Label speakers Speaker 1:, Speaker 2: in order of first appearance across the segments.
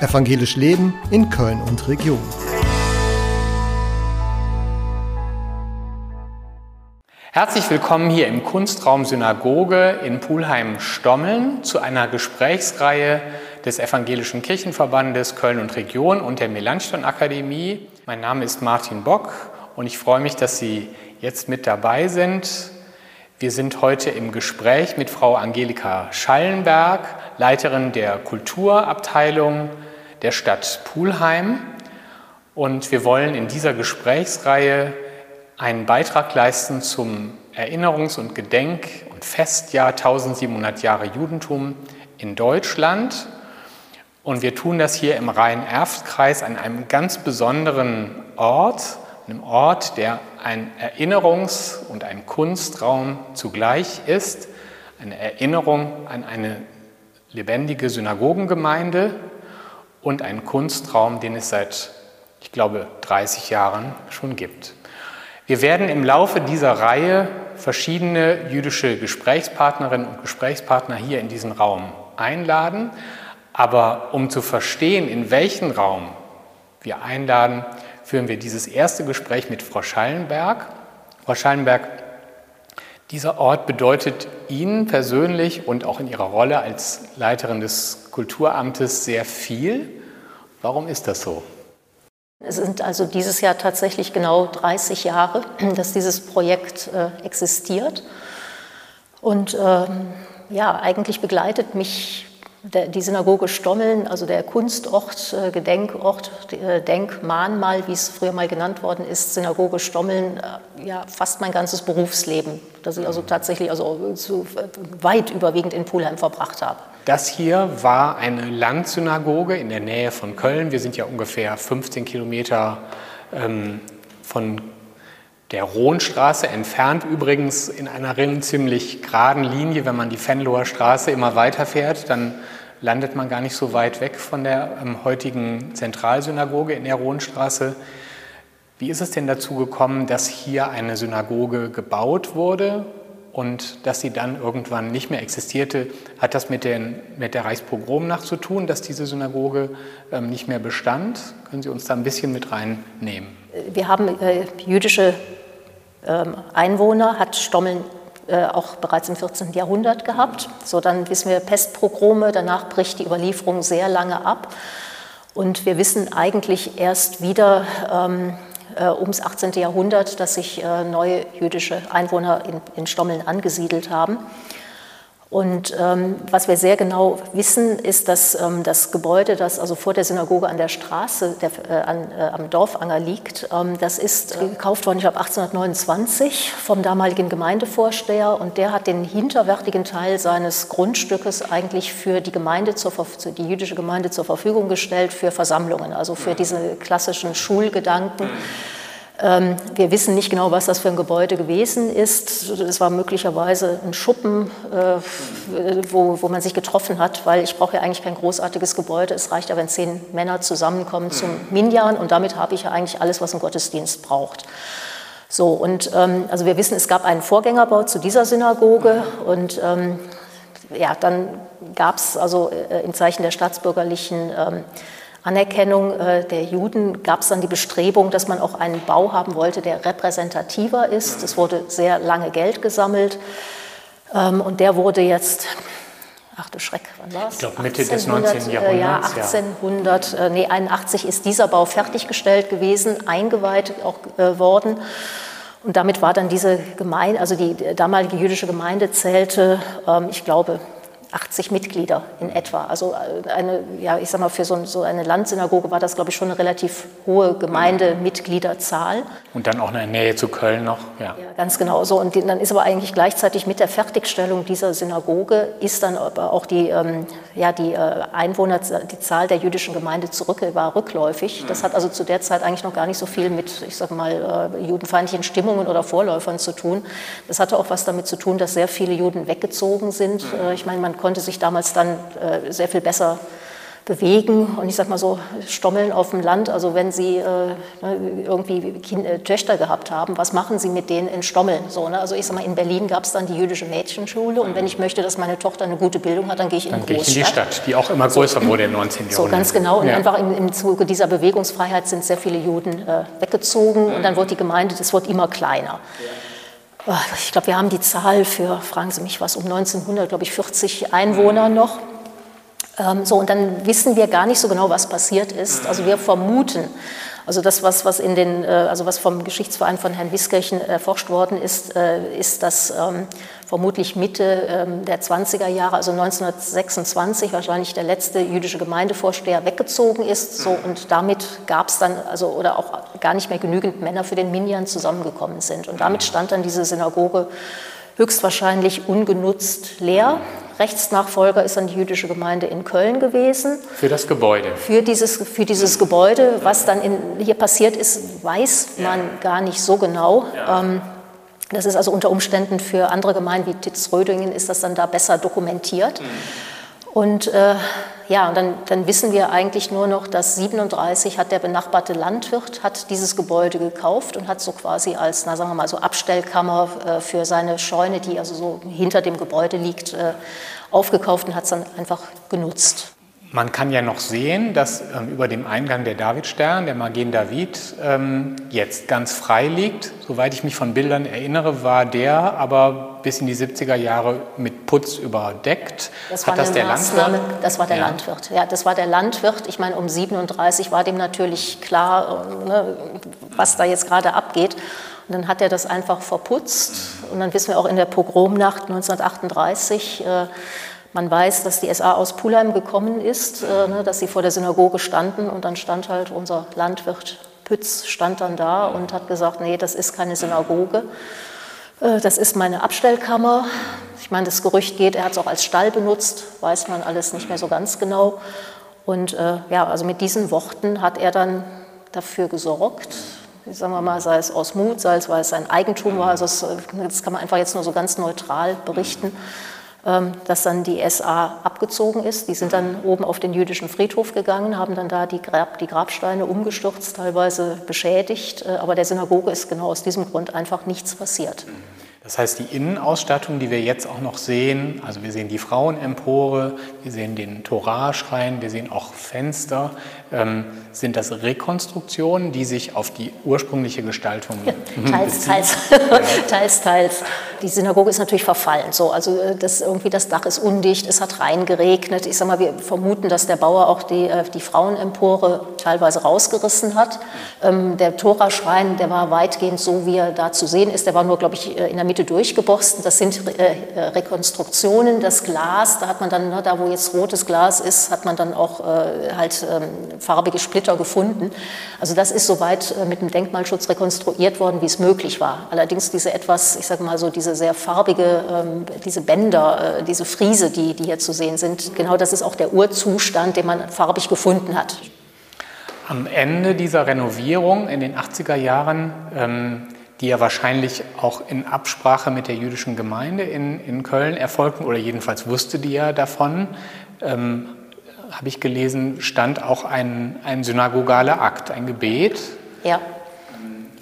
Speaker 1: Evangelisch Leben in Köln und Region.
Speaker 2: Herzlich willkommen hier im Kunstraum Synagoge in Pulheim-Stommeln zu einer Gesprächsreihe des Evangelischen Kirchenverbandes Köln und Region und der Melanchthon Akademie. Mein Name ist Martin Bock und ich freue mich, dass Sie jetzt mit dabei sind. Wir sind heute im Gespräch mit Frau Angelika Schallenberg, Leiterin der Kulturabteilung der Stadt Pulheim. Und wir wollen in dieser Gesprächsreihe einen Beitrag leisten zum Erinnerungs- und Gedenk- und Festjahr 1700 Jahre Judentum in Deutschland. Und wir tun das hier im Rhein-Erft-Kreis an einem ganz besonderen Ort, einem Ort, der ein Erinnerungs- und ein Kunstraum zugleich ist, eine Erinnerung an eine lebendige Synagogengemeinde und einen Kunstraum, den es seit, ich glaube, 30 Jahren schon gibt. Wir werden im Laufe dieser Reihe verschiedene jüdische Gesprächspartnerinnen und Gesprächspartner hier in diesen Raum einladen. Aber um zu verstehen, in welchen Raum wir einladen, führen wir dieses erste Gespräch mit Frau Schallenberg. Frau Schallenberg, dieser Ort bedeutet Ihnen persönlich und auch in Ihrer Rolle als Leiterin des Kulturamtes sehr viel. Warum ist das so?
Speaker 3: Es sind also dieses Jahr tatsächlich genau 30 Jahre, dass dieses Projekt äh, existiert. Und ähm, ja, eigentlich begleitet mich die Synagoge Stommeln, also der Kunstort, äh, Gedenkort, äh, Denkmahnmal, wie es früher mal genannt worden ist, Synagoge Stommeln, äh, ja, fast mein ganzes Berufsleben, das ich also tatsächlich also zu, weit überwiegend in Pulheim verbracht habe.
Speaker 2: Das hier war eine Landsynagoge in der Nähe von Köln. Wir sind ja ungefähr 15 Kilometer ähm, von der Rohnstraße entfernt, übrigens in einer ziemlich geraden Linie. Wenn man die Venloer Straße immer weiterfährt, dann landet man gar nicht so weit weg von der ähm, heutigen Zentralsynagoge in der Rohnstraße. Wie ist es denn dazu gekommen, dass hier eine Synagoge gebaut wurde und dass sie dann irgendwann nicht mehr existierte, hat das mit, den, mit der Reichspogromnacht zu tun, dass diese Synagoge ähm, nicht mehr bestand? Können Sie uns da ein bisschen mit reinnehmen?
Speaker 3: Wir haben äh, jüdische ähm, Einwohner, hat Stommeln äh, auch bereits im 14. Jahrhundert gehabt. So, dann wissen wir Pestpogrome, danach bricht die Überlieferung sehr lange ab. Und wir wissen eigentlich erst wieder, ähm, äh, ums 18. Jahrhundert, dass sich äh, neue jüdische Einwohner in, in Stommeln angesiedelt haben. Und ähm, was wir sehr genau wissen, ist, dass ähm, das Gebäude, das also vor der Synagoge an der Straße der, äh, an, äh, am Dorfanger liegt, ähm, das ist gekauft worden, ich glaube 1829 vom damaligen Gemeindevorsteher. Und der hat den hinterwärtigen Teil seines Grundstückes eigentlich für die Gemeinde, zur, die jüdische Gemeinde zur Verfügung gestellt für Versammlungen, also für diese klassischen Schulgedanken. Ähm, wir wissen nicht genau, was das für ein Gebäude gewesen ist. Es war möglicherweise ein Schuppen, äh, wo, wo man sich getroffen hat, weil ich brauche ja eigentlich kein großartiges Gebäude. Es reicht ja, wenn zehn Männer zusammenkommen zum Minyan und damit habe ich ja eigentlich alles, was ein Gottesdienst braucht. So, und ähm, also wir wissen, es gab einen Vorgängerbau zu dieser Synagoge und ähm, ja, dann gab es also äh, im Zeichen der staatsbürgerlichen ähm, Anerkennung äh, der Juden gab es dann die Bestrebung, dass man auch einen Bau haben wollte, der repräsentativer ist. Es wurde sehr lange Geld gesammelt ähm, und der wurde jetzt, ach du Schreck, wann war es?
Speaker 2: Ich glaube Mitte des 19. Jahrhunderts.
Speaker 3: Ja, 1800, ja. nee, 81 ist dieser Bau fertiggestellt gewesen, eingeweiht auch äh, worden. Und damit war dann diese Gemeinde, also die damalige jüdische Gemeinde zählte, ähm, ich glaube, 80 Mitglieder in etwa. Also äh, eine, ja, ich sag mal, für so, so eine Landsynagoge war das, glaube ich, schon eine relativ hohe Gemeindemitgliederzahl.
Speaker 2: Und dann auch eine Nähe zu Köln noch, ja. ja
Speaker 3: ganz genau so. Und dann ist aber eigentlich gleichzeitig mit der Fertigstellung dieser Synagoge ist dann aber auch die, ähm, ja, die äh, Einwohner, die Zahl der jüdischen Gemeinde zurück, war rückläufig. Das hat also zu der Zeit eigentlich noch gar nicht so viel mit, ich sag mal, äh, judenfeindlichen Stimmungen oder Vorläufern zu tun. Das hatte auch was damit zu tun, dass sehr viele Juden weggezogen sind. Äh, ich meine, man konnte sich damals dann äh, sehr viel besser bewegen. Und ich sage mal so, Stommeln auf dem Land, also wenn Sie äh, ne, irgendwie kind, äh, Töchter gehabt haben, was machen Sie mit denen in Stommeln? So, ne? Also ich sage mal, in Berlin gab es dann die jüdische Mädchenschule und wenn ich möchte, dass meine Tochter eine gute Bildung hat, dann gehe ich in
Speaker 2: dann
Speaker 3: die Großstadt.
Speaker 2: Gehe ich in die Stadt, die auch immer größer so, wurde im 19. Jahrhundert.
Speaker 3: So, ganz genau. Und ja. einfach im, im, Zuge dieser Bewegungsfreiheit sind sehr viele Juden äh, weggezogen und dann wird die Gemeinde, das wird immer kleiner. Oh, ich glaube, wir haben die Zahl für, fragen Sie mich was, um 1900, glaube ich, 40 Einwohner noch. Ähm, so, und dann wissen wir gar nicht so genau, was passiert ist. Also wir vermuten, also das, was, was, in den, äh, also was vom Geschichtsverein von Herrn Wiskirchen erforscht worden ist, äh, ist, dass ähm, vermutlich Mitte ähm, der 20er Jahre, also 1926, wahrscheinlich der letzte jüdische Gemeindevorsteher weggezogen ist. So, und damit gab es dann, also, oder auch gar nicht mehr genügend Männer für den Minyan zusammengekommen sind. Und damit stand dann diese Synagoge höchstwahrscheinlich ungenutzt leer. Rechtsnachfolger ist dann die jüdische Gemeinde in Köln gewesen.
Speaker 2: Für das Gebäude.
Speaker 3: Für dieses, für dieses Gebäude. Was dann in, hier passiert ist, weiß man ja. gar nicht so genau. Ja. Ähm, das ist also unter Umständen für andere Gemeinden wie Titz-Rödingen ist das dann da besser dokumentiert. Mhm. Und äh, ja, und dann, dann, wissen wir eigentlich nur noch, dass 37 hat der benachbarte Landwirt hat dieses Gebäude gekauft und hat so quasi als, na sagen wir mal so Abstellkammer äh, für seine Scheune, die also so hinter dem Gebäude liegt, äh, aufgekauft und hat es dann einfach genutzt.
Speaker 2: Man kann ja noch sehen, dass ähm, über dem Eingang der Davidstern, der Magen David, ähm, jetzt ganz frei liegt. Soweit ich mich von Bildern erinnere, war der aber bis in die 70er Jahre mit Putz überdeckt.
Speaker 3: Das war Hat das der Maßnahme, Landwirt? Das war der ja. Landwirt. Ja, das war der Landwirt. Ich meine, um 37 war dem natürlich klar, äh, ne, was da jetzt gerade abgeht. Und dann hat er das einfach verputzt. Und dann wissen wir auch in der Pogromnacht 1938, äh, man weiß, dass die SA aus Pulheim gekommen ist, äh, ne, dass sie vor der Synagoge standen und dann stand halt unser Landwirt Pütz stand dann da und hat gesagt, nee, das ist keine Synagoge, äh, das ist meine Abstellkammer. Ich meine, das Gerücht geht, er hat es auch als Stall benutzt, weiß man alles nicht mehr so ganz genau. Und äh, ja, also mit diesen Worten hat er dann dafür gesorgt, sagen wir mal, sei es aus Mut, sei es, weil es sein Eigentum war, also das, kann man einfach jetzt nur so ganz neutral berichten, dass dann die SA abgezogen ist. Die sind dann oben auf den jüdischen Friedhof gegangen, haben dann da die, Grab, die Grabsteine umgestürzt, teilweise beschädigt. Äh, aber der Synagoge ist genau aus diesem Grund einfach nichts passiert.
Speaker 2: Das heißt, die Innenausstattung, die wir jetzt auch noch sehen, also wir sehen die Frauenempore, wir sehen den Torahschrein, wir sehen auch Fenster, ähm, sind das Rekonstruktionen, die sich auf die ursprüngliche Gestaltung ja,
Speaker 3: teils, teils, teils, teils. Die Synagoge ist natürlich verfallen. So, also äh, das, irgendwie das Dach ist undicht, es hat reingeregnet. Ich sage mal, wir vermuten, dass der Bauer auch die, äh, die Frauenempore teilweise rausgerissen hat. Ähm, der Toraschrein, der war weitgehend so, wie er da zu sehen ist. Der war nur, glaube ich, äh, in der Mitte durchgeborsten. Das sind Rekonstruktionen. Das Glas, da hat man dann, ne, da wo jetzt rotes Glas ist, hat man dann auch halt ähm, farbige Splitter gefunden. Also das ist soweit äh, mit dem Denkmalschutz rekonstruiert worden, wie es möglich war. Allerdings diese etwas, ich sage mal so, diese sehr farbige, ähm, diese Bänder, äh, diese Friese, die, die hier zu sehen sind, genau das ist auch der Urzustand, den man farbig gefunden hat.
Speaker 2: Am Ende dieser Renovierung in den 80er Jahren, ähm, die ja wahrscheinlich auch in Absprache mit der jüdischen Gemeinde in, in Köln erfolgten, oder jedenfalls wusste die ja davon, ähm, habe ich gelesen, stand auch ein, ein synagogaler Akt, ein Gebet.
Speaker 3: Ja,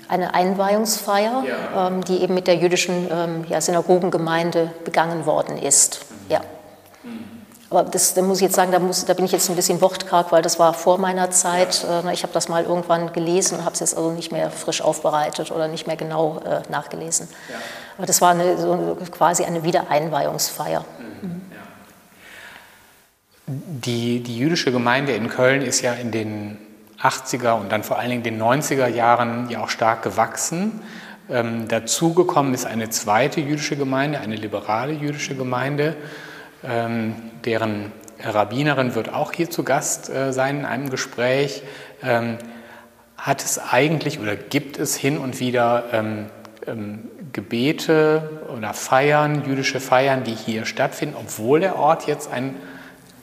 Speaker 3: eine Einweihungsfeier, ja. ähm, die eben mit der jüdischen ähm, ja, Synagogengemeinde begangen worden ist. Ja. Aber das, da muss ich jetzt sagen, da, muss, da, bin ich jetzt ein bisschen wortkarg, weil das war vor meiner Zeit. Ja. Äh, ich habe das mal irgendwann gelesen und habe es jetzt also nicht mehr frisch aufbereitet oder nicht mehr genau äh, nachgelesen. Ja. Aber das war eine, so quasi eine Wiedereinweihungsfeier.
Speaker 2: Die, die jüdische Gemeinde in Köln ist ja in den 80er und dann vor allen Dingen den 90er Jahren ja auch stark gewachsen. Ähm, dazugekommen ist eine zweite jüdische Gemeinde, eine liberale jüdische Gemeinde, ähm, deren Rabbinerin wird auch hier zu Gast äh, sein in einem Gespräch. Ähm, hat es eigentlich oder gibt es hin und wieder ähm, ähm, Gebete oder Feiern, jüdische Feiern, die hier stattfinden, obwohl der Ort jetzt ein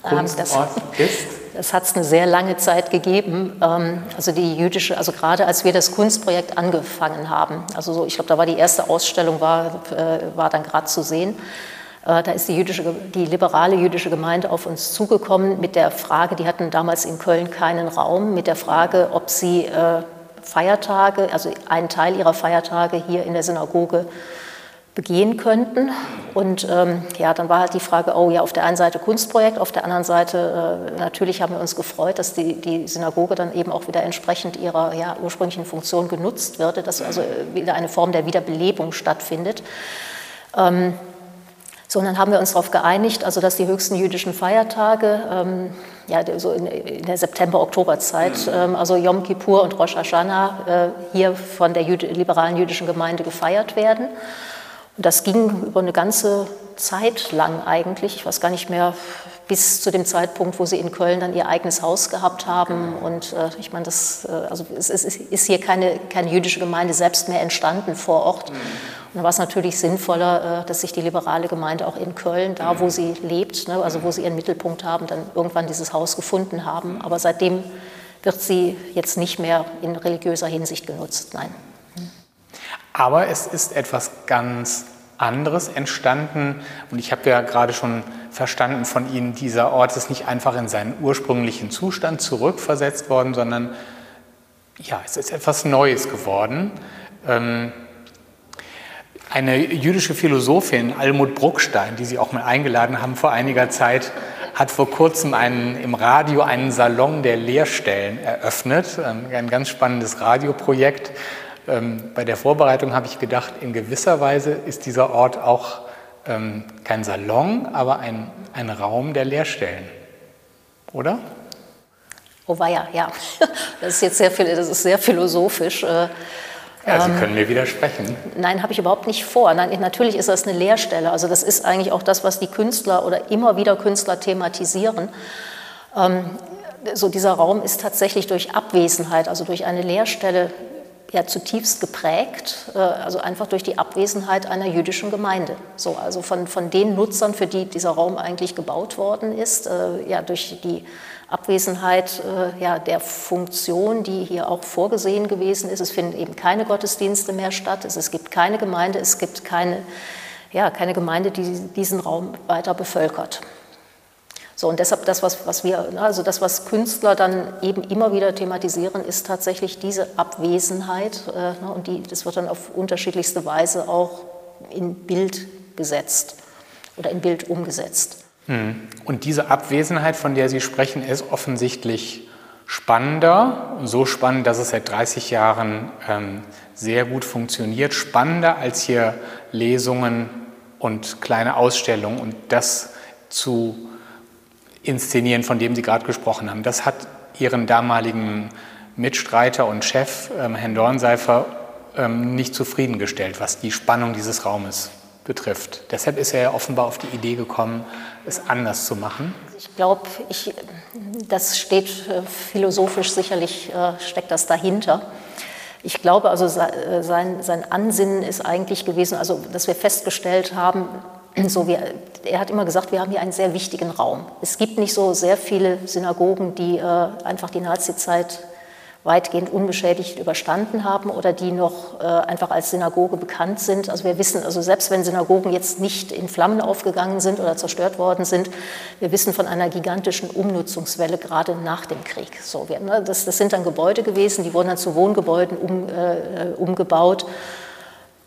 Speaker 2: Kunstort
Speaker 3: das, ist? Das hat es eine sehr lange Zeit gegeben. Ähm, also die jüdische, also gerade als wir das Kunstprojekt angefangen haben, also so, ich glaube, da war die erste Ausstellung, war, äh, war dann gerade zu sehen. Äh, da ist die, jüdische, die liberale jüdische Gemeinde auf uns zugekommen mit der Frage, die hatten damals in Köln keinen Raum, mit der Frage, ob sie äh, Feiertage, also einen Teil ihrer Feiertage hier in der Synagoge begehen könnten. Und ähm, ja, dann war halt die Frage, oh ja, auf der einen Seite Kunstprojekt, auf der anderen Seite äh, natürlich haben wir uns gefreut, dass die, die Synagoge dann eben auch wieder entsprechend ihrer ja, ursprünglichen Funktion genutzt würde, dass also wieder eine Form der Wiederbelebung stattfindet. Ähm, so, und dann haben wir uns darauf geeinigt, also dass die höchsten jüdischen Feiertage, ähm, ja, so in, in der September-Oktober-Zeit, ähm, also Yom Kippur und Rosh Hashanah, äh, hier von der Jüd liberalen jüdischen Gemeinde gefeiert werden. Und das ging über eine ganze Zeit lang eigentlich. Ich weiß gar nicht mehr, bis zu dem Zeitpunkt, wo sie in Köln dann ihr eigenes Haus gehabt haben. Und äh, ich meine, das, äh, also es, es, ist hier keine, keine jüdische Gemeinde selbst mehr entstanden vor Ort. Mhm. Und da war es natürlich sinnvoller, äh, dass sich die liberale Gemeinde auch in Köln, da wo sie lebt, ne, also wo sie ihren Mittelpunkt haben, dann irgendwann dieses Haus gefunden haben. Aber seitdem wird sie jetzt nicht mehr in religiöser Hinsicht genutzt. Nein.
Speaker 2: Aber es ist etwas ganz anderes entstanden. Und ich habe ja gerade schon verstanden von Ihnen, dieser Ort ist nicht einfach in seinen ursprünglichen Zustand zurückversetzt worden, sondern ja, es ist etwas Neues geworden. Ähm, eine jüdische Philosophin, Almut Bruckstein, die Sie auch mal eingeladen haben vor einiger Zeit, hat vor kurzem einen, im Radio einen Salon der Lehrstellen eröffnet. Ähm, ein ganz spannendes Radioprojekt. Ähm, bei der Vorbereitung habe ich gedacht, in gewisser Weise ist dieser Ort auch ähm, kein Salon, aber ein, ein Raum der Lehrstellen. Oder?
Speaker 3: Oh weia, ja. Das ist jetzt sehr, das ist sehr philosophisch. Äh,
Speaker 2: ja, Sie ähm, können mir widersprechen.
Speaker 3: Nein, habe ich überhaupt nicht vor. Nein, natürlich ist das eine Lehrstelle. Also das ist eigentlich auch das, was die Künstler oder immer wieder Künstler thematisieren. so dieser Raum ist tatsächlich durch Abwesenheit, also durch eine Lehrstelle ja zutiefst geprägt, äh, also einfach durch die Abwesenheit einer jüdischen Gemeinde. So, also von, von den Nutzern, für die dieser Raum eigentlich gebaut worden ist, äh, ja durch die Abwesenheit äh, ja, der Funktion, die hier auch vorgesehen gewesen ist. Es finden eben keine Gottesdienste mehr statt, es, es gibt keine Gemeinde, es gibt keine, ja, keine Gemeinde, die diesen Raum weiter bevölkert. So, und deshalb das, was, was wir, also das, was Künstler dann eben immer wieder thematisieren, ist tatsächlich diese Abwesenheit. Äh, ne, und die, das wird dann auf unterschiedlichste Weise auch in Bild gesetzt oder in Bild umgesetzt.
Speaker 2: Hm. Und diese Abwesenheit, von der Sie sprechen, ist offensichtlich spannender, so spannend, dass es seit 30 Jahren ähm, sehr gut funktioniert, spannender als hier Lesungen und kleine Ausstellungen und das zu inszenieren, von dem Sie gerade gesprochen haben. Das hat Ihren damaligen Mitstreiter und Chef, ähm, Herrn Dornseifer, ähm, nicht zufriedengestellt, was die Spannung dieses Raumes betrifft. Deshalb ist er ja offenbar auf die Idee gekommen, es anders zu machen.
Speaker 3: Ich glaube, das steht äh, philosophisch sicherlich, äh, steckt das dahinter. Ich glaube also, äh, sein, sein Ansinnen ist eigentlich gewesen, also dass wir festgestellt haben, so wir, er hat immer gesagt, wir haben hier einen sehr wichtigen Raum. Es gibt nicht so sehr viele Synagogen, die äh, einfach die Nazizeit weitgehend unbeschädigt überstanden haben oder die noch äh, einfach als Synagoge bekannt sind. Also wir wissen, also selbst wenn Synagogen jetzt nicht in Flammen aufgegangen sind oder zerstört worden sind, wir wissen von einer gigantischen Umnutzungswelle gerade nach dem Krieg. So, wir, ne, das, das, sind dann Gebäude gewesen, die wurden dann zu Wohngebäuden um, äh, umgebaut.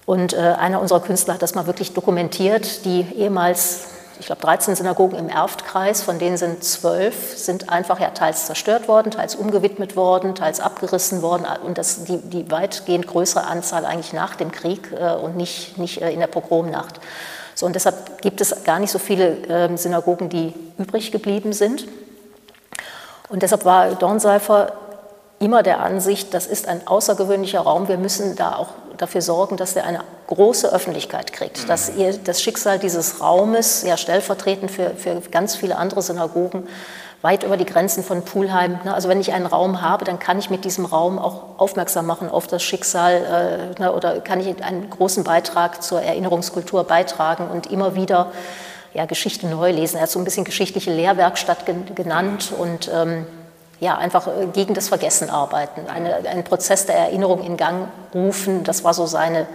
Speaker 3: Und äh, einer unserer Künstler hat das mal wirklich dokumentiert. Die ehemals, ich glaube, 13 Synagogen im Erftkreis, von denen sind zwölf, sind einfach ja teils zerstört worden, teils umgewidmet worden, teils abgerissen worden und das die, die weitgehend größere Anzahl eigentlich nach dem Krieg äh, und nicht, nicht äh, in der Pogromnacht. So, und deshalb gibt es gar nicht so viele äh, Synagogen, die übrig geblieben sind. Und deshalb war Dornseifer immer der Ansicht, das ist ein außergewöhnlicher Raum, wir müssen da auch dafür sorgen, dass er eine große Öffentlichkeit kriegt, dass ihr das Schicksal dieses Raumes, ja stellvertretend für, für ganz viele andere Synagogen, weit über die Grenzen von Pulheim. Ne? Also wenn ich einen Raum habe, dann kann ich mit diesem Raum auch aufmerksam machen auf das Schicksal äh, ne? oder kann ich einen großen Beitrag zur Erinnerungskultur beitragen und immer wieder ja, Geschichte neu lesen. Er hat so ein bisschen geschichtliche Lehrwerkstatt genannt und ähm, ja, einfach äh, gegen das Vergessen arbeiten, eine, einen Prozess der Erinnerung in Gang rufen. Das war so seine,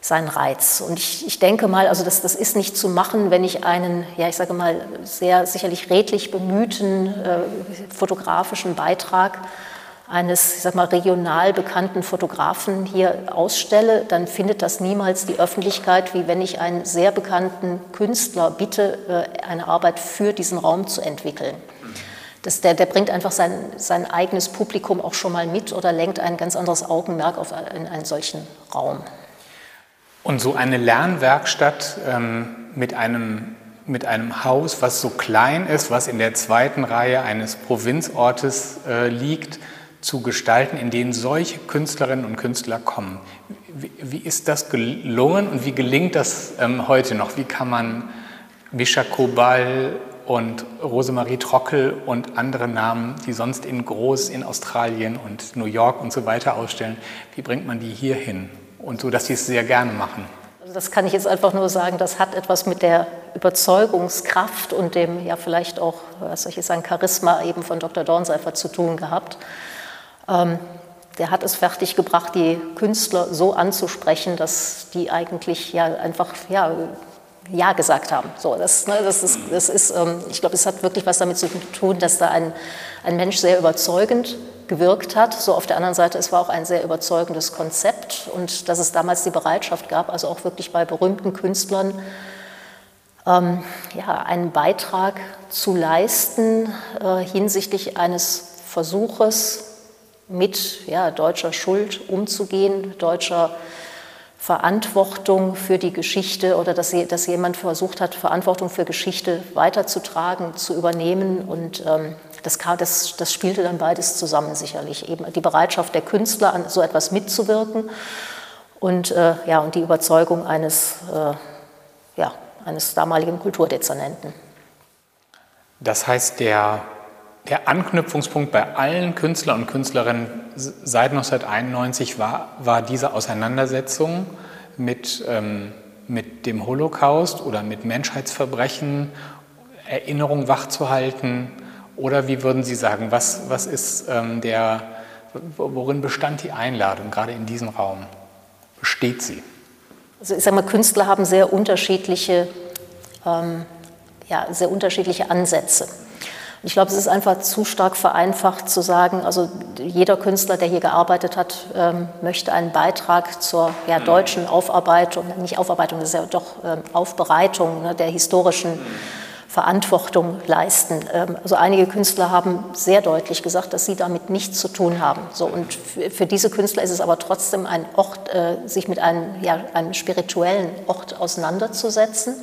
Speaker 3: seinen Reiz. Und ich, ich denke mal, also das, das ist nicht zu machen, wenn ich einen, ja, ich sage mal, sehr sicherlich redlich bemühten äh, fotografischen Beitrag eines, ich sag mal, regional bekannten Fotografen hier ausstelle, dann findet das niemals die Öffentlichkeit, wie wenn ich einen sehr bekannten Künstler bitte, äh, eine Arbeit für diesen Raum zu entwickeln. Das, der, der, bringt einfach sein, sein eigenes Publikum auch schon mal mit oder lenkt ein ganz anderes Augenmerk auf einen, einen solchen Raum.
Speaker 2: Und so eine Lernwerkstatt ähm, mit, einem, mit einem Haus, was so klein ist, was in der zweiten Reihe eines Provinzortes äh, liegt, zu gestalten, in denen solche Künstlerinnen und Künstler kommen. Wie, wie ist das gelungen und wie gelingt das ähm, heute noch? Wie kann man Mischa Kobal und Rosemarie Trockel und andere Namen, die sonst in groß in Australien und New York und so weiter ausstellen, wie bringt man die hier hin? Und so, dass sie es sehr gerne machen.
Speaker 3: Also das kann ich jetzt einfach nur sagen, das hat etwas mit der Überzeugungskraft und dem ja vielleicht auch, was soll ich sagen, Charisma eben von Dr. Dornseifer zu tun gehabt. Ähm, der hat es fertiggebracht, die Künstler so anzusprechen, dass die eigentlich ja einfach ja, ja gesagt haben. So, das, ne, das ist, das ist ähm, ich glaube, es hat wirklich was damit zu tun, dass da ein, ein Mensch sehr überzeugend gewirkt hat. So auf der anderen Seite, es war auch ein sehr überzeugendes Konzept und dass es damals die Bereitschaft gab, also auch wirklich bei berühmten Künstlern, ähm, ja, einen Beitrag zu leisten äh, hinsichtlich eines Versuches, mit ja, deutscher Schuld umzugehen, deutscher Verantwortung für die Geschichte oder dass, dass jemand versucht hat, Verantwortung für Geschichte weiterzutragen, zu übernehmen. Und ähm, das, das, das, spielte dann beides zusammen sicherlich. Eben die Bereitschaft der Künstler, an so etwas mitzuwirken und, äh, ja, und die Überzeugung eines, äh, ja, eines damaligen Kulturdezernenten.
Speaker 2: Das heißt, der der Anknüpfungspunkt bei allen Künstlern und Künstlerinnen seit 1991 war, war diese Auseinandersetzung mit, ähm, mit dem Holocaust oder mit Menschheitsverbrechen, Erinnerung wachzuhalten. Oder wie würden Sie sagen, was, was ist ähm, der, worin bestand die Einladung, gerade in diesem Raum? Besteht sie?
Speaker 3: Also ich sage mal, Künstler haben sehr unterschiedliche, ähm, ja, sehr unterschiedliche Ansätze. Ich glaube, es ist einfach zu stark vereinfacht zu sagen, also jeder Künstler, der hier gearbeitet hat, ähm, möchte einen Beitrag zur ja, deutschen Aufarbeitung, nicht Aufarbeitung, das ist ja doch ähm, Aufbereitung ne, der historischen Verantwortung leisten. Ähm, also einige Künstler haben sehr deutlich gesagt, dass sie damit nichts zu tun haben. So, und für diese Künstler ist es aber trotzdem ein Ort, äh, sich mit einem, ja, einem spirituellen Ort auseinanderzusetzen.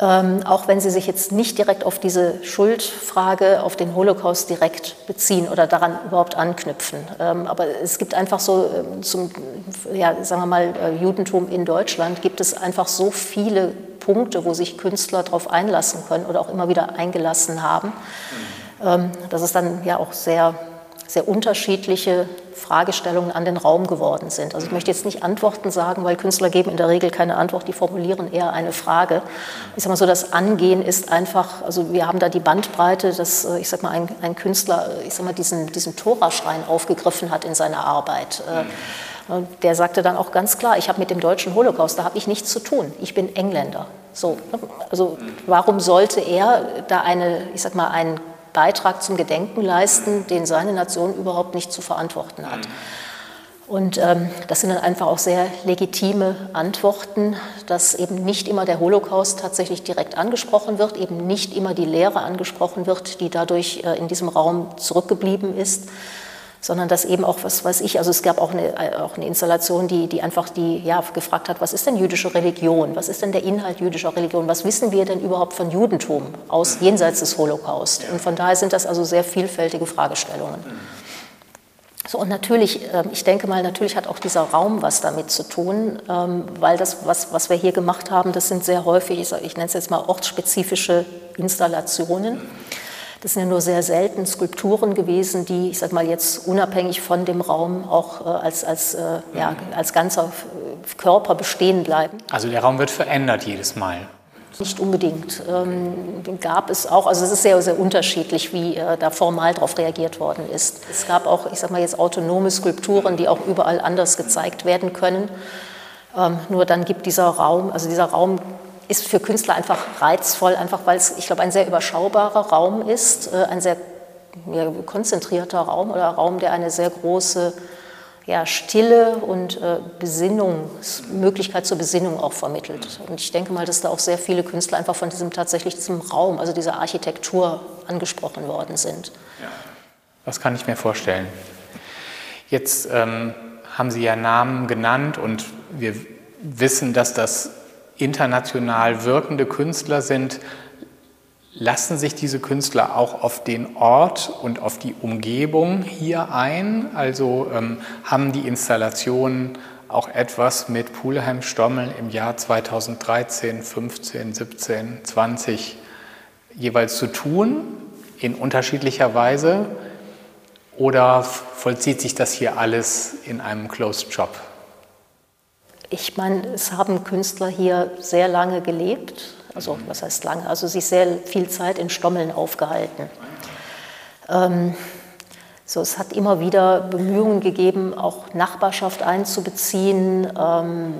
Speaker 3: Ähm, auch wenn Sie sich jetzt nicht direkt auf diese Schuldfrage, auf den Holocaust direkt beziehen oder daran überhaupt anknüpfen. Ähm, aber es gibt einfach so ähm, zum, ja, sagen wir mal, äh, Judentum in Deutschland gibt es einfach so viele Punkte, wo sich Künstler darauf einlassen können oder auch immer wieder eingelassen haben, ähm, dass es dann ja auch sehr sehr unterschiedliche Fragestellungen an den Raum geworden sind. Also ich möchte jetzt nicht Antworten sagen, weil Künstler geben in der Regel keine Antwort, die formuliere eher eine Frage. Ich sage mal so, das Angehen ist einfach, also wir haben da die Bandbreite, dass äh, ich sage mal ein, ein Künstler, äh, ich sage mal diesen, diesen Toraschrein aufgegriffen hat in seiner Arbeit. Äh, der sagte dann auch ganz klar, ich habe mit dem deutschen Holocaust, da habe ich nichts zu tun. Ich bin Engländer. So, ne? also warum sollte er da eine, ich sag mal, einen Beitrag zum Gedenken leisten, den seine Nation überhaupt nicht zu verantworten hat. Und ähm, das sind dann einfach auch sehr legitime Antworten, dass eben nicht immer der Holocaust tatsächlich direkt angesprochen wird, eben nicht immer die Lehre angesprochen wird, die dadurch äh, in diesem Raum zurückgeblieben ist, sondern dass eben auch, was weiß ich, also es gab auch eine, äh, auch eine Installation, die, die einfach die, ja, gefragt hat, was ist denn jüdische Religion? Was ist denn der Inhalt jüdischer Religion? Was wissen wir denn überhaupt von Judentum aus jenseits des Holocaust? Und von daher sind das also sehr vielfältige Fragestellungen. So, und natürlich, ähm, ich denke mal, natürlich hat auch dieser Raum was damit zu tun, ähm, weil das, was, was wir hier gemacht haben, das sind sehr häufig, ich, ich nenne es jetzt mal ortsspezifische Installationen. Das sind ja nur sehr selten Skulpturen gewesen, die, ich sage mal jetzt unabhängig von dem Raum auch äh, als, als, äh, ja, als ganzer Körper bestehen bleiben.
Speaker 2: Also der Raum wird verändert jedes Mal.
Speaker 3: Nicht unbedingt. Ähm, gab es auch, also es ist sehr, sehr unterschiedlich, wie äh, da formal darauf reagiert worden ist. Es gab auch, ich sage mal jetzt autonome Skulpturen, die auch überall anders gezeigt werden können. Ähm, nur dann gibt dieser Raum, also dieser Raum ist für Künstler einfach reizvoll, einfach weil es, ich glaube, ein sehr überschaubarer Raum ist, äh, ein sehr ja, konzentrierter Raum oder Raum, der eine sehr große ja, Stille und äh, Besinnungs, Möglichkeit zur Besinnung auch vermittelt. Und ich denke mal, dass da auch sehr viele Künstler einfach von diesem tatsächlich diesem Raum, also dieser Architektur angesprochen worden sind.
Speaker 2: Ja. Das kann ich mir vorstellen. Jetzt ähm, haben Sie ja Namen genannt und wir wissen, dass das international wirkende Künstler sind. Lassen sich diese Künstler auch auf den Ort und auf die Umgebung hier ein? Also ähm, haben die Installationen auch etwas mit Pulheim-Stommeln im Jahr 2013, 15, 17, 20 jeweils zu tun, in unterschiedlicher Weise? Oder vollzieht sich das hier alles in einem Closed Shop?
Speaker 3: Ich meine, es haben Künstler hier sehr lange gelebt also was heißt lange? Also sich sehr viel Zeit in Stommeln aufgehalten. Ähm, so, es hat immer wieder Bemühungen gegeben, auch Nachbarschaft einzubeziehen. Ähm,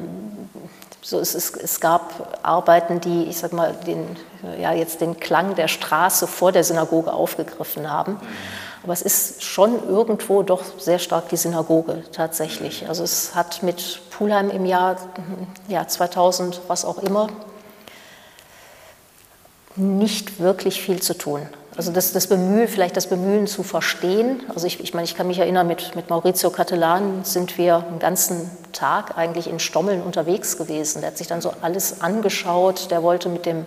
Speaker 3: so, es, es, es, gab Arbeiten, die, ich sag mal, den, ja, jetzt den Klang der Straße vor der Synagoge aufgegriffen haben. Aber es ist schon irgendwo doch sehr stark die Synagoge tatsächlich. Also es hat mit Pulheim im Jahr ja, 2000, was auch immer, nicht wirklich viel zu tun. Also das, das Bemühen, vielleicht das Bemühen zu verstehen. Also ich, ich meine, ich kann mich erinnern, mit, mit Maurizio Cattelan sind wir einen ganzen Tag eigentlich in Stommeln unterwegs gewesen. Der hat sich dann so alles angeschaut. Der wollte mit dem,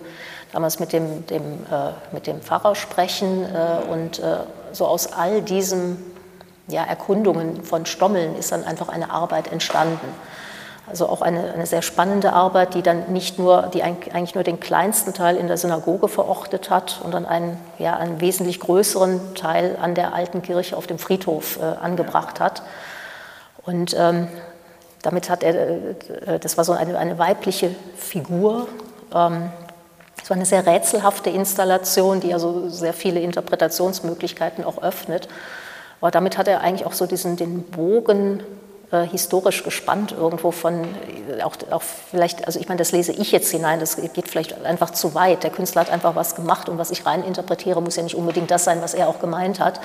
Speaker 3: damals mit dem, dem, äh, mit dem Pfarrer sprechen. Äh, und äh, so aus all diesen ja, Erkundungen von Stommeln ist dann einfach eine Arbeit entstanden. Also auch eine, eine, sehr spannende Arbeit, die dann nicht nur, die eigentlich nur den kleinsten Teil in der Synagoge verortet hat und dann einen, ja, einen wesentlich größeren Teil an der alten Kirche auf dem Friedhof äh, angebracht hat. Und ähm, damit hat er, äh, das war so eine, eine weibliche Figur. Ähm, es war eine sehr rätselhafte Installation, die also sehr viele Interpretationsmöglichkeiten auch öffnet. Aber damit hat er eigentlich auch so diesen, den Bogen äh, historisch gespannt irgendwo von, äh, auch, auch vielleicht, also ich meine, das lese ich jetzt hinein, das geht vielleicht einfach zu weit. Der Künstler hat einfach was gemacht und was ich rein interpretiere, muss ja nicht unbedingt das sein, was er auch gemeint hat.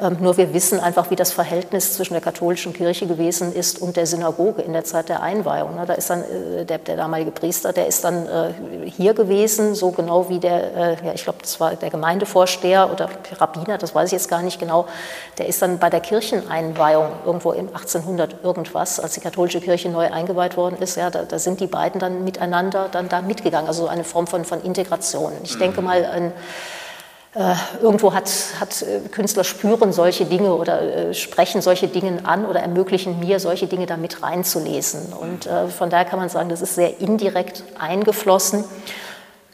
Speaker 3: Ähm, nur wir wissen einfach, wie das Verhältnis zwischen der katholischen Kirche gewesen ist und der Synagoge in der Zeit der Einweihung. Da ist dann äh, der, der damalige Priester, der ist dann äh, hier gewesen, so genau wie der, äh, ja, ich glaube, das war der Gemeindevorsteher oder Rabbiner, das weiß ich jetzt gar nicht genau, der ist dann bei der Kircheneinweihung irgendwo im 1800 irgendwas, als die katholische Kirche neu eingeweiht worden ist, ja, da, da sind die beiden dann miteinander dann da mitgegangen, also eine Form von, von Integration. Ich denke mhm. mal, ein äh, irgendwo hat, hat äh, Künstler spüren solche Dinge oder äh, sprechen solche Dinge an oder ermöglichen mir, solche Dinge da mit reinzulesen. Und äh, von daher kann man sagen, das ist sehr indirekt eingeflossen.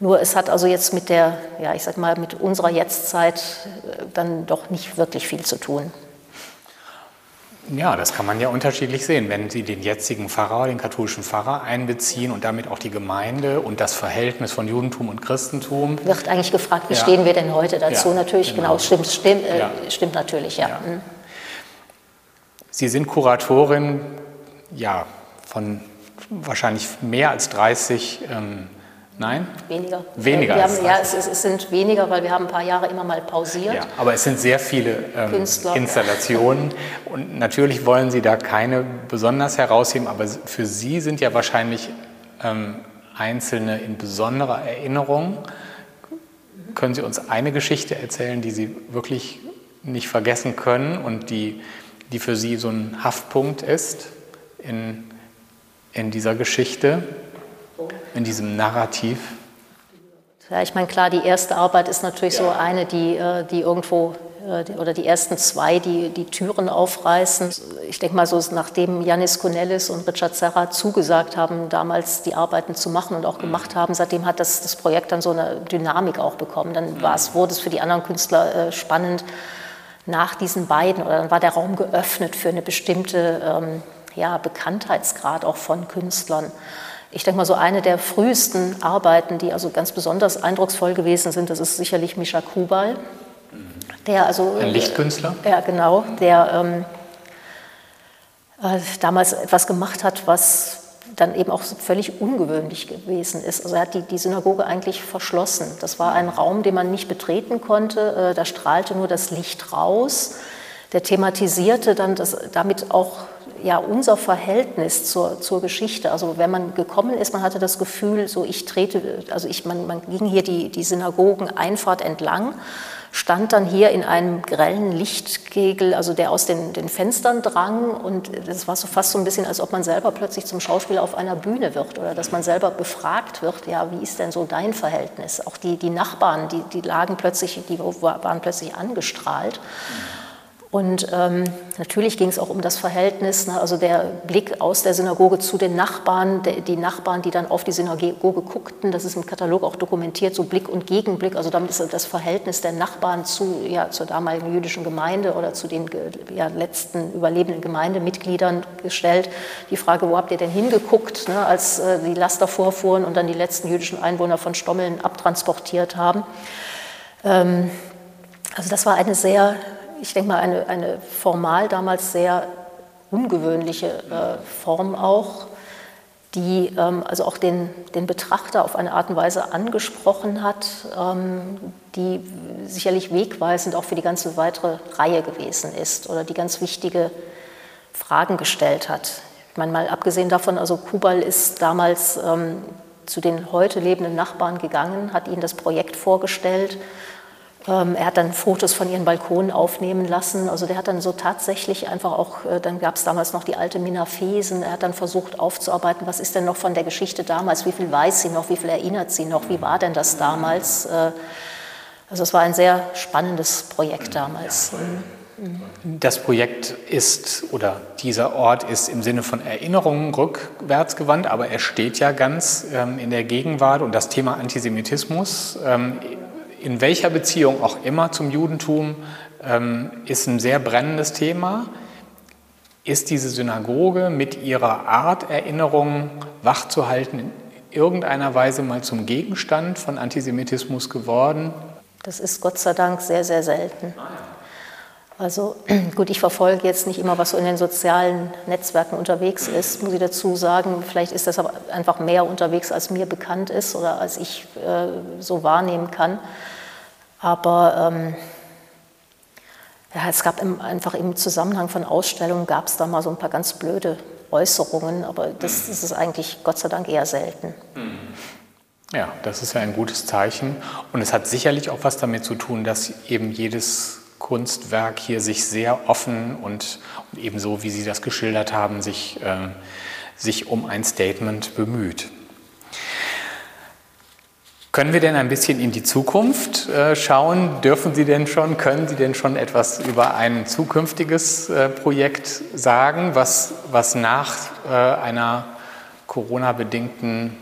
Speaker 3: Nur es hat also jetzt mit der, ja, ich sag mal, mit unserer Jetztzeit äh, dann doch nicht wirklich viel zu tun.
Speaker 2: Ja, das kann man ja unterschiedlich sehen. Wenn Sie den jetzigen Pfarrer, den katholischen Pfarrer einbeziehen und damit auch die Gemeinde und das Verhältnis von Judentum und Christentum.
Speaker 3: Wird eigentlich gefragt, wie ja. stehen wir denn heute dazu? Ja, natürlich, genau, genau stimmt, stimmt, äh, ja. stimmt natürlich, ja. Mhm.
Speaker 2: Sie sind Kuratorin ja, von wahrscheinlich mehr als 30 ähm, Nein?
Speaker 3: Weniger.
Speaker 2: Weniger.
Speaker 3: Wir haben, ja, es, es, sind weniger, weil wir haben ein paar Jahre immer mal pausiert. Ja,
Speaker 2: aber es sind sehr viele ähm, Installationen und natürlich wollen Sie da keine besonders herausheben, aber für Sie sind ja wahrscheinlich ähm, einzelne in besonderer Erinnerung. Können Sie uns eine Geschichte erzählen, die Sie wirklich nicht vergessen können und die, die für Sie so ein Haftpunkt ist in, in dieser Geschichte? In diesem Narrativ?
Speaker 3: Ja, ich meine, klar, die erste Arbeit ist natürlich ja. so eine, die, äh, die irgendwo, äh, oder die ersten zwei, die die Türen aufreißen. Ich denke mal, so nachdem Janis Konellis und Richard Serra zugesagt haben, damals die Arbeiten zu machen und auch gemacht haben, seitdem hat das, das Projekt dann so eine Dynamik auch bekommen. Dann war es, wurde es für die anderen Künstler äh, spannend nach diesen beiden, oder dann war der Raum geöffnet für eine bestimmte ähm, ja, Bekanntheitsgrad auch von Künstlern. Ich denke mal, so eine der frühesten Arbeiten, die also ganz besonders eindrucksvoll gewesen sind, das ist sicherlich Mischa Kubal. Der also,
Speaker 2: Ein Lichtkünstler?
Speaker 3: Ja, genau. Der ähm, äh, damals etwas gemacht hat, was dann eben auch völlig ungewöhnlich gewesen ist. Also er hat die, die Synagoge eigentlich verschlossen. Das war ein Raum, den man nicht betreten konnte. Äh, da strahlte nur das Licht raus. Der thematisierte dann das, damit auch ja, unser Verhältnis zur, zur Geschichte. Also wenn man gekommen ist, man hatte das Gefühl, so ich trete, also ich, man, man ging hier die, die Synagogen-Einfahrt entlang stand dann hier in einem grellen Lichtkegel, also der aus den, den Fenstern drang. Und das war so fast so ein bisschen, als ob man selber plötzlich zum Schauspieler auf einer Bühne wird oder dass man selber befragt wird, ja, wie ist denn so dein Verhältnis? Auch die, die Nachbarn, die, die lagen plötzlich, die waren plötzlich angestrahlt. Und ähm, natürlich ging es auch um das Verhältnis, ne, also der Blick aus der Synagoge zu den Nachbarn, der, die Nachbarn, die dann auf die Synagoge guckten, das ist im Katalog auch dokumentiert, so Blick und Gegenblick, also damit ist das Verhältnis der Nachbarn zu, ja, zur damaligen jüdischen Gemeinde oder zu den ja, letzten überlebenden Gemeindemitgliedern gestellt. Die Frage, wo habt ihr denn hingeguckt, ne, als äh, die Laster vorfuhren und dann die letzten jüdischen Einwohner von Stommeln abtransportiert haben. Ähm, also das war eine sehr ich denke mal, eine, eine formal damals sehr ungewöhnliche äh, Form auch, die ähm, also auch den, den Betrachter auf eine Art und Weise angesprochen hat, ähm, die sicherlich wegweisend auch für die ganze weitere Reihe gewesen ist oder die ganz wichtige Fragen gestellt hat. Ich meine, mal abgesehen davon, also Kubal ist damals ähm, zu den heute lebenden Nachbarn gegangen, hat ihnen das Projekt vorgestellt er hat dann Fotos von ihren Balkonen aufnehmen lassen. Also der hat dann so tatsächlich einfach auch, äh, dann gab es damals noch die alte Mina Fesen, er hat dann versucht aufzuarbeiten, was ist denn noch von der Geschichte damals, wie viel weiß sie noch, wie viel erinnert sie noch, wie war denn das damals. Äh, also es war ein sehr spannendes Projekt damals.
Speaker 2: Das Projekt ist oder dieser Ort ist im Sinne von Erinnerungen rückwärts gewandt, aber er steht ja ganz ähm, in der Gegenwart. Und das Thema Antisemitismus ähm, in welcher Beziehung auch immer zum Judentum, ähm, ist ein sehr brennendes Thema. Ist diese Synagoge mit ihrer Art, Erinnerungen wachzuhalten, in irgendeiner Weise mal zum Gegenstand von Antisemitismus geworden?
Speaker 3: Das ist Gott sei Dank sehr, sehr selten. Also gut, ich verfolge jetzt nicht immer, was so in den sozialen Netzwerken unterwegs ist, muss ich dazu sagen. Vielleicht ist das aber einfach mehr unterwegs, als mir bekannt ist oder als ich äh, so wahrnehmen kann. Aber ähm, ja, es gab im, einfach im Zusammenhang von Ausstellungen, gab es da mal so ein paar ganz blöde Äußerungen, aber das, das ist eigentlich Gott sei Dank eher selten.
Speaker 2: Ja, das ist ja ein gutes Zeichen. Und es hat sicherlich auch was damit zu tun, dass eben jedes Kunstwerk hier sich sehr offen und, und ebenso, wie Sie das geschildert haben, sich, äh, sich um ein Statement bemüht. Können wir denn ein bisschen in die Zukunft äh, schauen? Dürfen Sie denn schon, können Sie denn schon etwas über ein zukünftiges äh, Projekt sagen, was, was nach äh, einer Corona-bedingten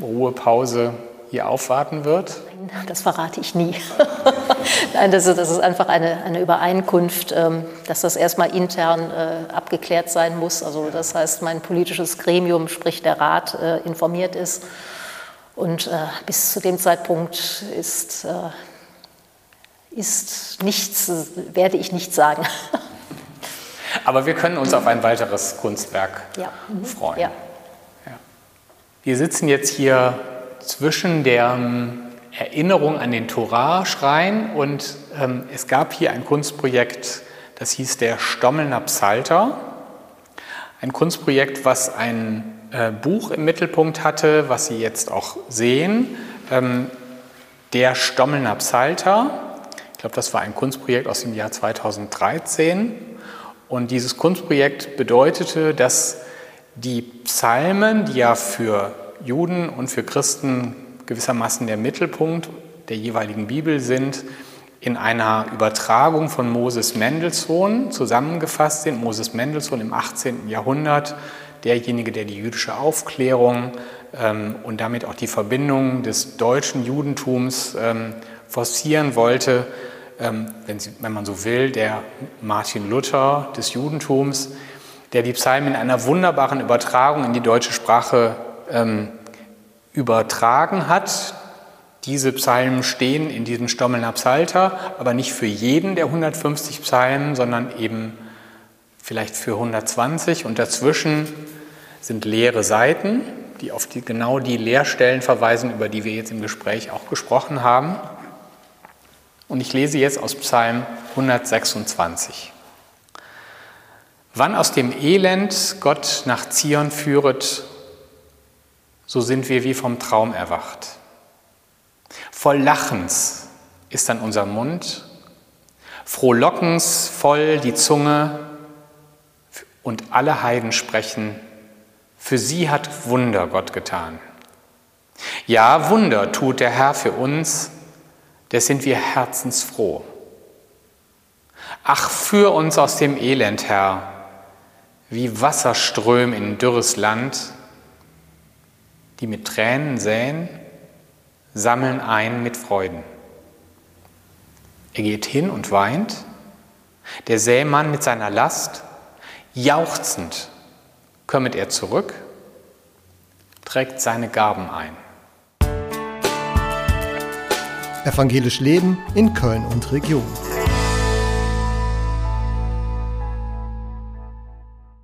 Speaker 2: Ruhepause hier aufwarten wird?
Speaker 3: Das verrate ich nie. Nein, das ist, das ist, einfach eine, eine Übereinkunft, ähm, dass das erstmal intern abgeklärt sein muss. Also das heißt, mein politisches Gremium, sprich der Rat, informiert ist und äh, bis zu dem Zeitpunkt ist, äh, ist nichts, werde ich nicht sagen.
Speaker 2: Aber wir können uns auf ein weiteres Kunstwerk ja. Mhm. freuen. Ja. Ja. Wir sitzen jetzt hier zwischen der ähm, Erinnerung an den Torah-Schrein und ähm, es gab hier ein Kunstprojekt, das hieß der Stommelner Psalter. Ein Kunstprojekt, was ein äh, Buch im Mittelpunkt hatte, was Sie jetzt auch sehen, ähm, der Stommelner Psalter. Ich glaube, das war ein Kunstprojekt aus dem Jahr 2013. Und dieses Kunstprojekt bedeutete, dass die Psalmen, die ja für Juden und für Christen gewissermaßen der Mittelpunkt der jeweiligen Bibel sind, in einer Übertragung von Moses Mendelssohn zusammengefasst sind. Moses Mendelssohn im 18. Jahrhundert derjenige, der die jüdische Aufklärung ähm, und damit auch die Verbindung des deutschen Judentums ähm, forcieren wollte, ähm, wenn, Sie, wenn man so will, der Martin Luther des Judentums, der die Psalmen in einer wunderbaren Übertragung in die deutsche Sprache ähm, übertragen hat. Diese Psalmen stehen in diesem Stommelner Psalter, aber nicht für jeden der 150 Psalmen, sondern eben vielleicht für 120 und dazwischen sind leere Seiten, die auf die, genau die Leerstellen verweisen, über die wir jetzt im Gespräch auch gesprochen haben. Und ich lese jetzt aus Psalm 126. Wann aus dem Elend Gott nach Zion führet, so sind wir wie vom Traum erwacht. Voll Lachens ist dann unser Mund, frohlockens voll die Zunge und alle Heiden sprechen, für sie hat Wunder Gott getan. Ja, Wunder tut der Herr für uns, des sind wir herzensfroh. Ach, führ uns aus dem Elend, Herr, wie Wasserström in dürres Land, die mit Tränen säen, sammeln ein mit Freuden. Er geht hin und weint, der Sämann mit seiner Last, jauchzend kommt er zurück, trägt seine Gaben ein.
Speaker 1: Evangelisch Leben in Köln und Region.